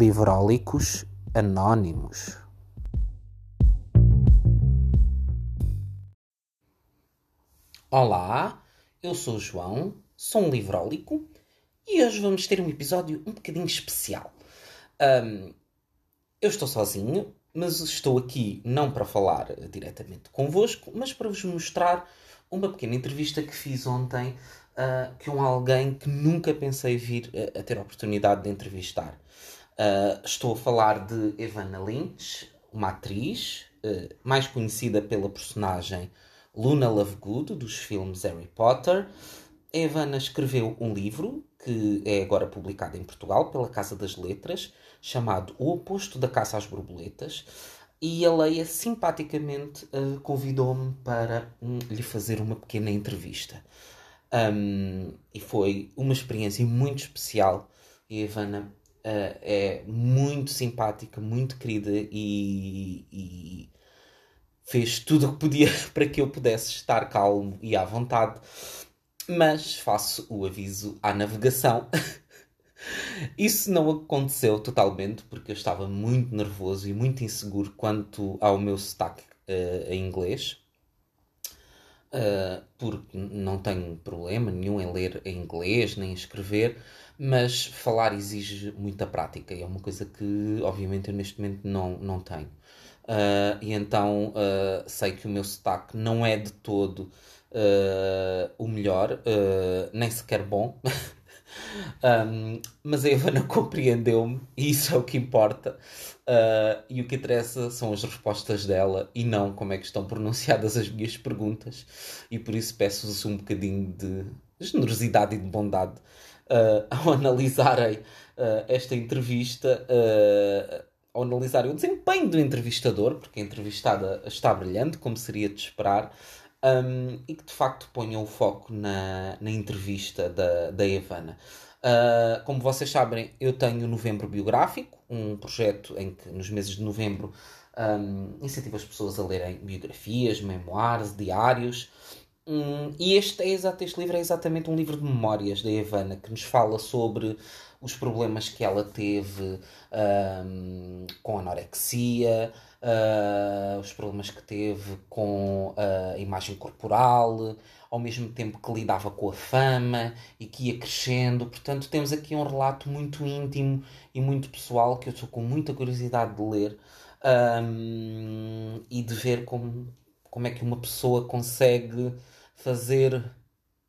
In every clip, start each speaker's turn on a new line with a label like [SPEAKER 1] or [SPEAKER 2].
[SPEAKER 1] Livrólicos Anónimos. Olá, eu sou o João, sou um livrólico e hoje vamos ter um episódio um bocadinho especial. Um, eu estou sozinho, mas estou aqui não para falar diretamente convosco, mas para vos mostrar uma pequena entrevista que fiz ontem uh, com alguém que nunca pensei vir a, a ter a oportunidade de entrevistar. Uh, estou a falar de Evana Lynch, uma atriz uh, mais conhecida pela personagem Luna Lovegood, dos filmes Harry Potter. Evana escreveu um livro que é agora publicado em Portugal pela Casa das Letras, chamado O Oposto da Caça às Borboletas. E a Leia simpaticamente uh, convidou-me para um, lhe fazer uma pequena entrevista. Um, e foi uma experiência muito especial. E a Ivana uh, é muito simpática, muito querida e, e, fez tudo o que podia para que eu pudesse estar calmo e à vontade. Mas faço o aviso à navegação. Isso não aconteceu totalmente porque eu estava muito nervoso e muito inseguro quanto ao meu sotaque uh, em inglês. Uh, porque não tenho problema nenhum em ler em inglês nem em escrever, mas falar exige muita prática e é uma coisa que, obviamente, eu neste momento não, não tenho. Uh, e então uh, sei que o meu sotaque não é de todo o melhor, nem sequer bom. Um, mas a Ivana compreendeu-me e isso é o que importa. Uh, e o que interessa são as respostas dela e não como é que estão pronunciadas as minhas perguntas. E por isso peço-vos um bocadinho de generosidade e de bondade uh, ao analisarem uh, esta entrevista, ao analisarem o desempenho do entrevistador, porque a entrevistada está brilhante, como seria de esperar. Um, e que de facto ponham o foco na, na entrevista da, da Evana. Uh, como vocês sabem, eu tenho o Novembro Biográfico, um projeto em que nos meses de novembro um, incentivo as pessoas a lerem biografias, memoirs, diários. Um, e este, é exato, este livro é exatamente um livro de memórias da Evana que nos fala sobre os problemas que ela teve um, com anorexia, uh, os problemas que teve com a imagem corporal, ao mesmo tempo que lidava com a fama e que ia crescendo. Portanto, temos aqui um relato muito íntimo e muito pessoal que eu estou com muita curiosidade de ler um, e de ver como, como é que uma pessoa consegue fazer,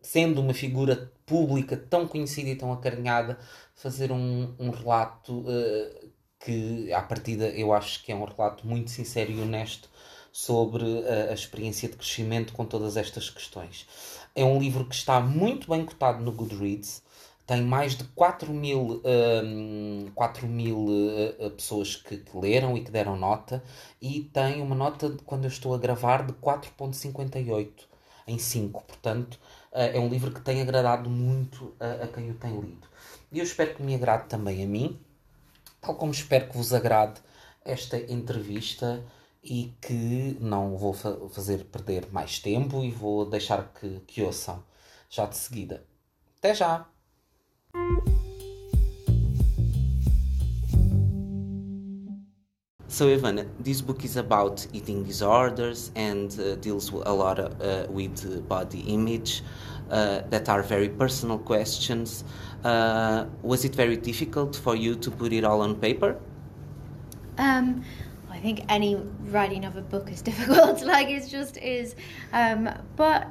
[SPEAKER 1] sendo uma figura pública tão conhecida e tão acarinhada, fazer um, um relato uh, que, à partida, eu acho que é um relato muito sincero e honesto sobre a, a, experiência de crescimento com todas estas questões. É um livro que está muito bem cotado no Goodreads, tem mais de 4 mil, um, 4 mil uh, pessoas que, que, leram e que deram nota, e tem uma nota, quando eu estou a gravar, de 4,58 em 5. Portanto, uh, é um livro que tem agradado muito a, a quem o tem lido. E eu espero que me agrade também a mim tal como espero que vos agrade esta entrevista e que não vou fa fazer perder mais tempo e vou deixar que, que ouçam já de seguida. Até já! So Evanna, this book is about eating disorders and uh, deals a lot uh, with body image uh, that are very personal questions. Uh, was it very difficult for you to put it all on paper?
[SPEAKER 2] Um, I think any writing of a book is difficult. like it just is. Um, but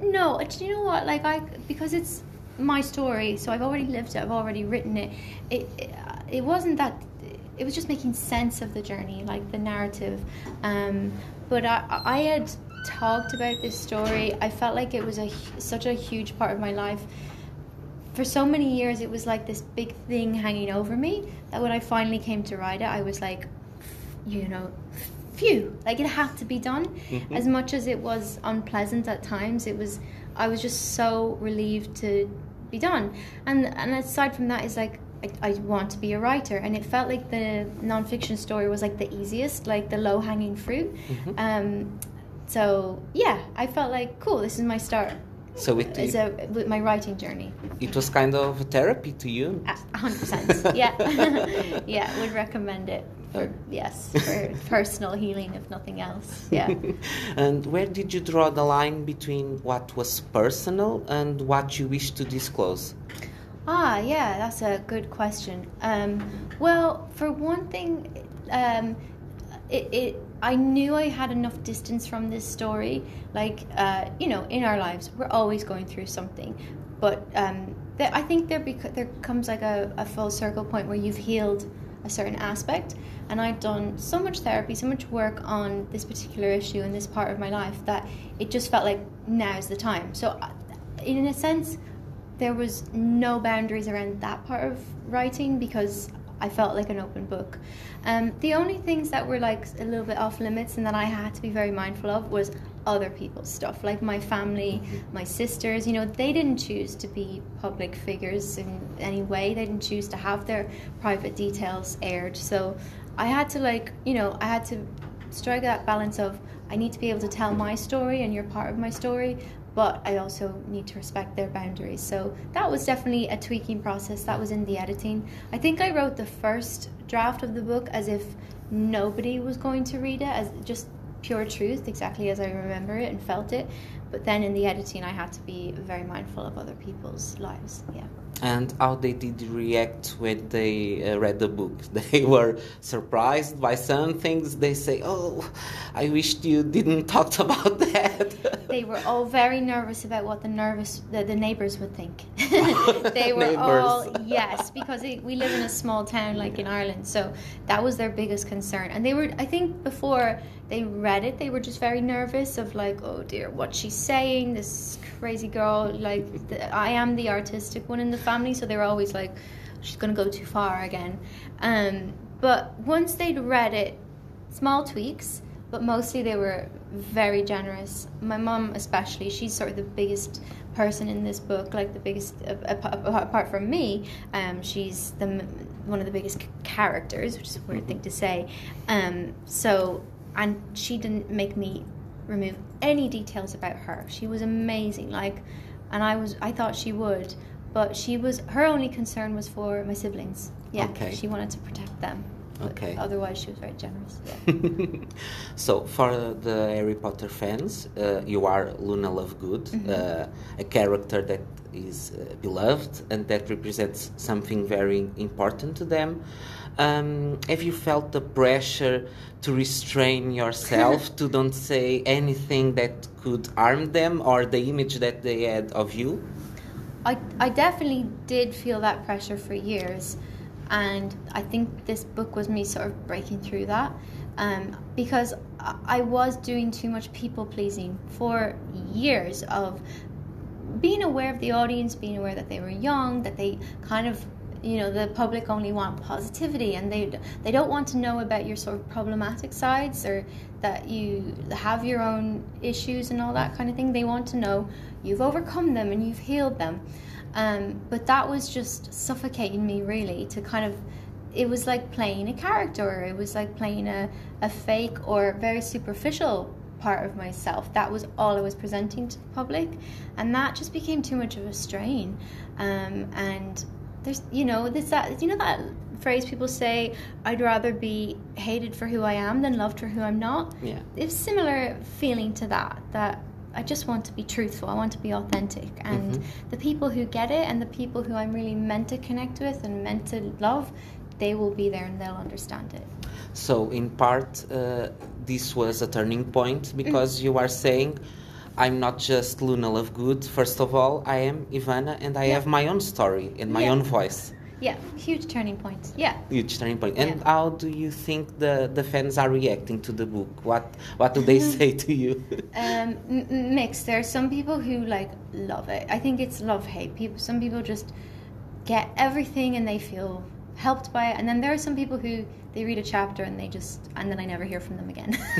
[SPEAKER 2] no, do you know what? Like I because it's my story, so I've already lived it. I've already written it. It it, it wasn't that. It was just making sense of the journey, like the narrative. Um, but I I had talked about this story. I felt like it was a such a huge part of my life for so many years it was like this big thing hanging over me that when I finally came to write it, I was like, you know, phew, like it had to be done. Mm-hmm. As much as it was unpleasant at times, it was I was just so relieved to be done. And and aside from that, is like I, I want to be a writer, and it felt like the nonfiction story was like the easiest, like the low hanging fruit. Mm-hmm. Um, so yeah, I felt like cool. This is my start
[SPEAKER 1] So it,
[SPEAKER 2] as a with my writing journey.
[SPEAKER 1] it was kind of a therapy to you.
[SPEAKER 2] Hundred percent. Yeah, yeah. Would recommend it for yes for personal healing, if nothing else. Yeah.
[SPEAKER 1] and where did you draw the line between what was personal and what you wish to disclose?
[SPEAKER 2] Ah, yeah, that's a good question. Um, well, for one thing, um, it, it I knew I had enough distance from this story. Like, uh, you know, in our lives, we're always going through something, but um, I think there bec- there comes like a, a full circle point where you've healed a certain aspect, and I'd done so much therapy, so much work on this particular issue in this part of my life that it just felt like now's the time. So, uh, in a sense, there was no boundaries around that part of writing because I felt like an open book. Um, the only things that were like a little bit off limits and that I had to be very mindful of was other people's stuff, like my family, my sisters. You know, they didn't choose to be public figures in any way. They didn't choose to have their private details aired. So I had to like, you know, I had to strike that balance of I need to be able to tell my story and you're part of my story, but I also need to respect their boundaries. So that was definitely a tweaking process. That was in the editing. I think I wrote the first draft of the book as if nobody was going to read it, as just pure truth, exactly as I remember it and felt it. But then in the editing, I had to be very mindful of other people's lives. Yeah.
[SPEAKER 1] And how they did react when they uh, read the book? They were surprised by some things. They say, "Oh, I wished you didn't talk about that."
[SPEAKER 2] they were all very nervous about what the nervous the, the neighbors would think. they were all yes, because it, we live in a small town like in Ireland, so that was their biggest concern. And they were, I think, before they read it, they were just very nervous of like, oh dear, what she's saying, this crazy girl. Like, the, I am the artistic one in the family, so they were always like, she's gonna go too far again. Um, but once they'd read it, small tweaks but mostly they were very generous. My mom, especially, she's sort of the biggest person in this book, like the biggest, apart from me, um, she's the one of the biggest characters, which is a weird thing to say. Um, so, and she didn't make me remove any details about her. She was amazing, like, and I was, I thought she would, but she was, her only concern was for my siblings. Yeah,
[SPEAKER 1] Okay.
[SPEAKER 2] she wanted to protect them.
[SPEAKER 1] Okay.
[SPEAKER 2] Otherwise, she was very generous. Yeah.
[SPEAKER 1] so, for the Harry Potter fans, uh, you are Luna Lovegood, uh, a character that is uh, beloved and that represents something very important to them. Um, have you felt the pressure to restrain yourself to don't say anything that could harm them or the image that they had of you?
[SPEAKER 2] I, I definitely did feel that pressure for years, and I think this book was me sort of breaking through that um, because I was doing too much people pleasing for years of being aware of the audience, being aware that they were young, that they kind of you know the public only want positivity and they they don't want to know about your sort of problematic sides or that you have your own issues and all that kind of thing. They want to know you've overcome them and you've healed them um, but that was just suffocating me really to kind of it was like playing a character it was like playing a, a fake or very superficial part of myself. That was all i was presenting to the public and that just became too much of a strain. Um, and there's you know this that you know that phrase people say i'd rather be hated for who i am than loved for who i'm not?
[SPEAKER 1] Yeah.
[SPEAKER 2] it's similar feeling to that that i just want to be truthful i want to be authentic and the people who get it and the people who i'm really meant to connect with and meant to love they will be there and they'll understand it
[SPEAKER 1] So, in part, uh, this was a turning point because you are saying, I'm not just Luna Lovegood. First of all, I am Evanna and I
[SPEAKER 2] Yeah.
[SPEAKER 1] have my own story and my
[SPEAKER 2] Yeah.
[SPEAKER 1] own voice.
[SPEAKER 2] Yeah huge turning point yeah
[SPEAKER 1] Huge turning point. And
[SPEAKER 2] Yeah.
[SPEAKER 1] how do you think the, the fans are reacting to the book? What what do they say to you?
[SPEAKER 2] um, mixed. There are some people who like love it. I think it's love hate. People, some people just get everything and they feel helped by it, and then there are some people who they read a chapter and they just and then I never hear from them again.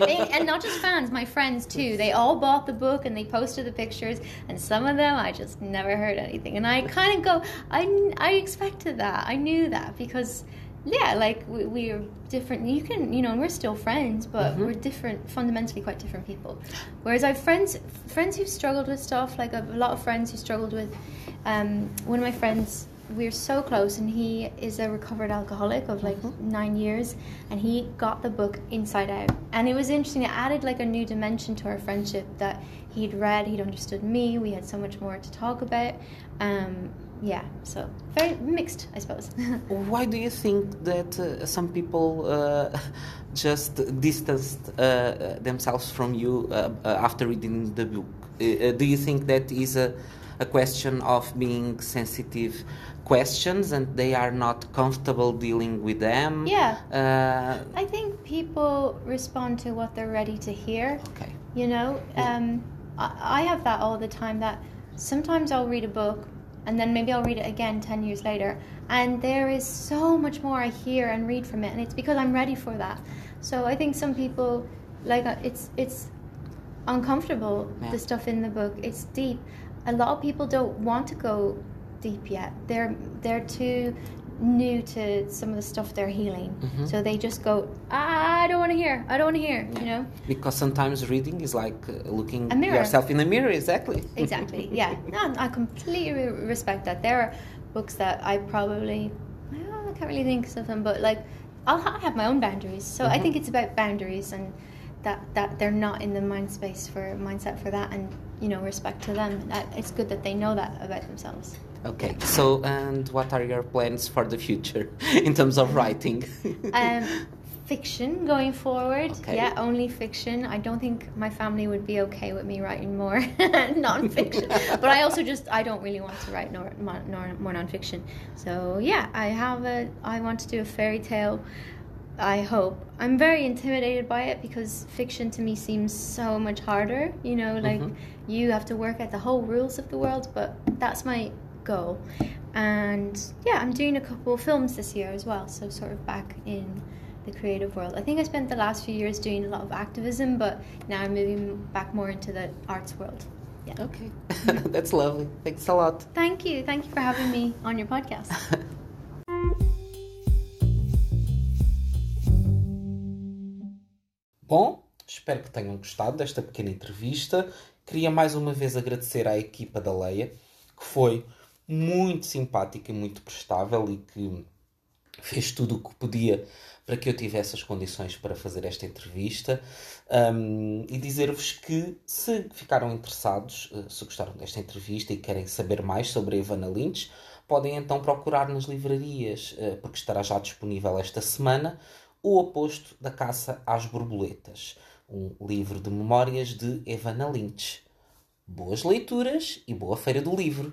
[SPEAKER 2] They- and not just fans, my friends too. They all bought the book and they posted the pictures, and some of them I just never heard anything. And I kind of go, I I expected that. I knew that because yeah, like we, we're different. You can, you know, and we're still friends, but we're different, fundamentally quite different people. Whereas I've friends, friends who've struggled with stuff. Like I've a lot of friends who struggled with. Um, one of my friends, we're so close, and he is a recovered alcoholic of like nine years, and he got the book inside out, and it was interesting. It added like a new dimension to our friendship that he'd read, he'd understood me. We had so much more to talk about. Um, yeah, so very mixed, I suppose.
[SPEAKER 1] Why do you think that uh, some people uh, just distanced uh, themselves from you uh, uh, after reading the book? Uh, do you think that is a, a question of being sensitive questions and they are not comfortable dealing with them?
[SPEAKER 2] Yeah.
[SPEAKER 1] Uh,
[SPEAKER 2] I think people respond to what they're ready to hear.
[SPEAKER 1] okay.
[SPEAKER 2] You know, um, I, I have that all the time. That sometimes I'll read a book, and then maybe I'll read it again ten years later, and there is so much more I hear and read from it, and it's because I'm ready for that. So I think some people like uh, it's it's uncomfortable.
[SPEAKER 1] Yeah.
[SPEAKER 2] The stuff in the book, it's deep. A lot of people don't want to go deep yet. They're they're too new to some of the stuff they're healing.
[SPEAKER 1] Mm-hmm.
[SPEAKER 2] So they just go, "Ah, I don't want to hear. I don't want to hear. You know.
[SPEAKER 1] Because sometimes reading is like uh, looking yourself in the mirror, exactly.
[SPEAKER 2] Exactly. Yeah. No, I completely respect that. There are books that I probably, well, I can't really think of them, but like, I'll ha- have my own boundaries. So I think it's about boundaries and that that they're not in the mind space for mindset for that, and you know, respect to them. It's good that they know that about themselves.
[SPEAKER 1] Okay, so and what are your plans for the future in terms of writing?
[SPEAKER 2] Um, fiction going forward.
[SPEAKER 1] Okay.
[SPEAKER 2] Yeah, only fiction. I don't think my family would be okay with me writing more non-fiction. but I also just I don't really want to write nor, more, nor, more non-fiction. So yeah, I have a I want to do a fairy tale. I hope. I'm very intimidated by it because fiction to me seems so much harder. You know, like you have to work out the whole rules of the world, but that's my goal. And yeah, I'm doing a couple of films this year as well, so sort of back in the creative world. I think I spent the last few years doing a lot of activism, but now I'm moving back more into the arts world. Yeah.
[SPEAKER 1] okay, that's lovely. Thanks a lot.
[SPEAKER 2] Thank you. Thank you for having me on your podcast.
[SPEAKER 1] Bom, espero que tenham gostado desta pequena entrevista. Queria mais uma vez agradecer à equipa da Leia, que foi muito simpática muito prestável e que fez tudo o que podia para que eu tivesse as condições para fazer esta entrevista. Um, e dizer-vos que, se ficaram interessados, eh, se gostaram desta entrevista e querem saber mais sobre a Ivana Lynch, podem então procurar nas livrarias, eh, porque estará já disponível esta semana, O Oposto da Caça às Borboletas, um livro de memórias de Evana Lynch. Boas leituras e boa feira do livro!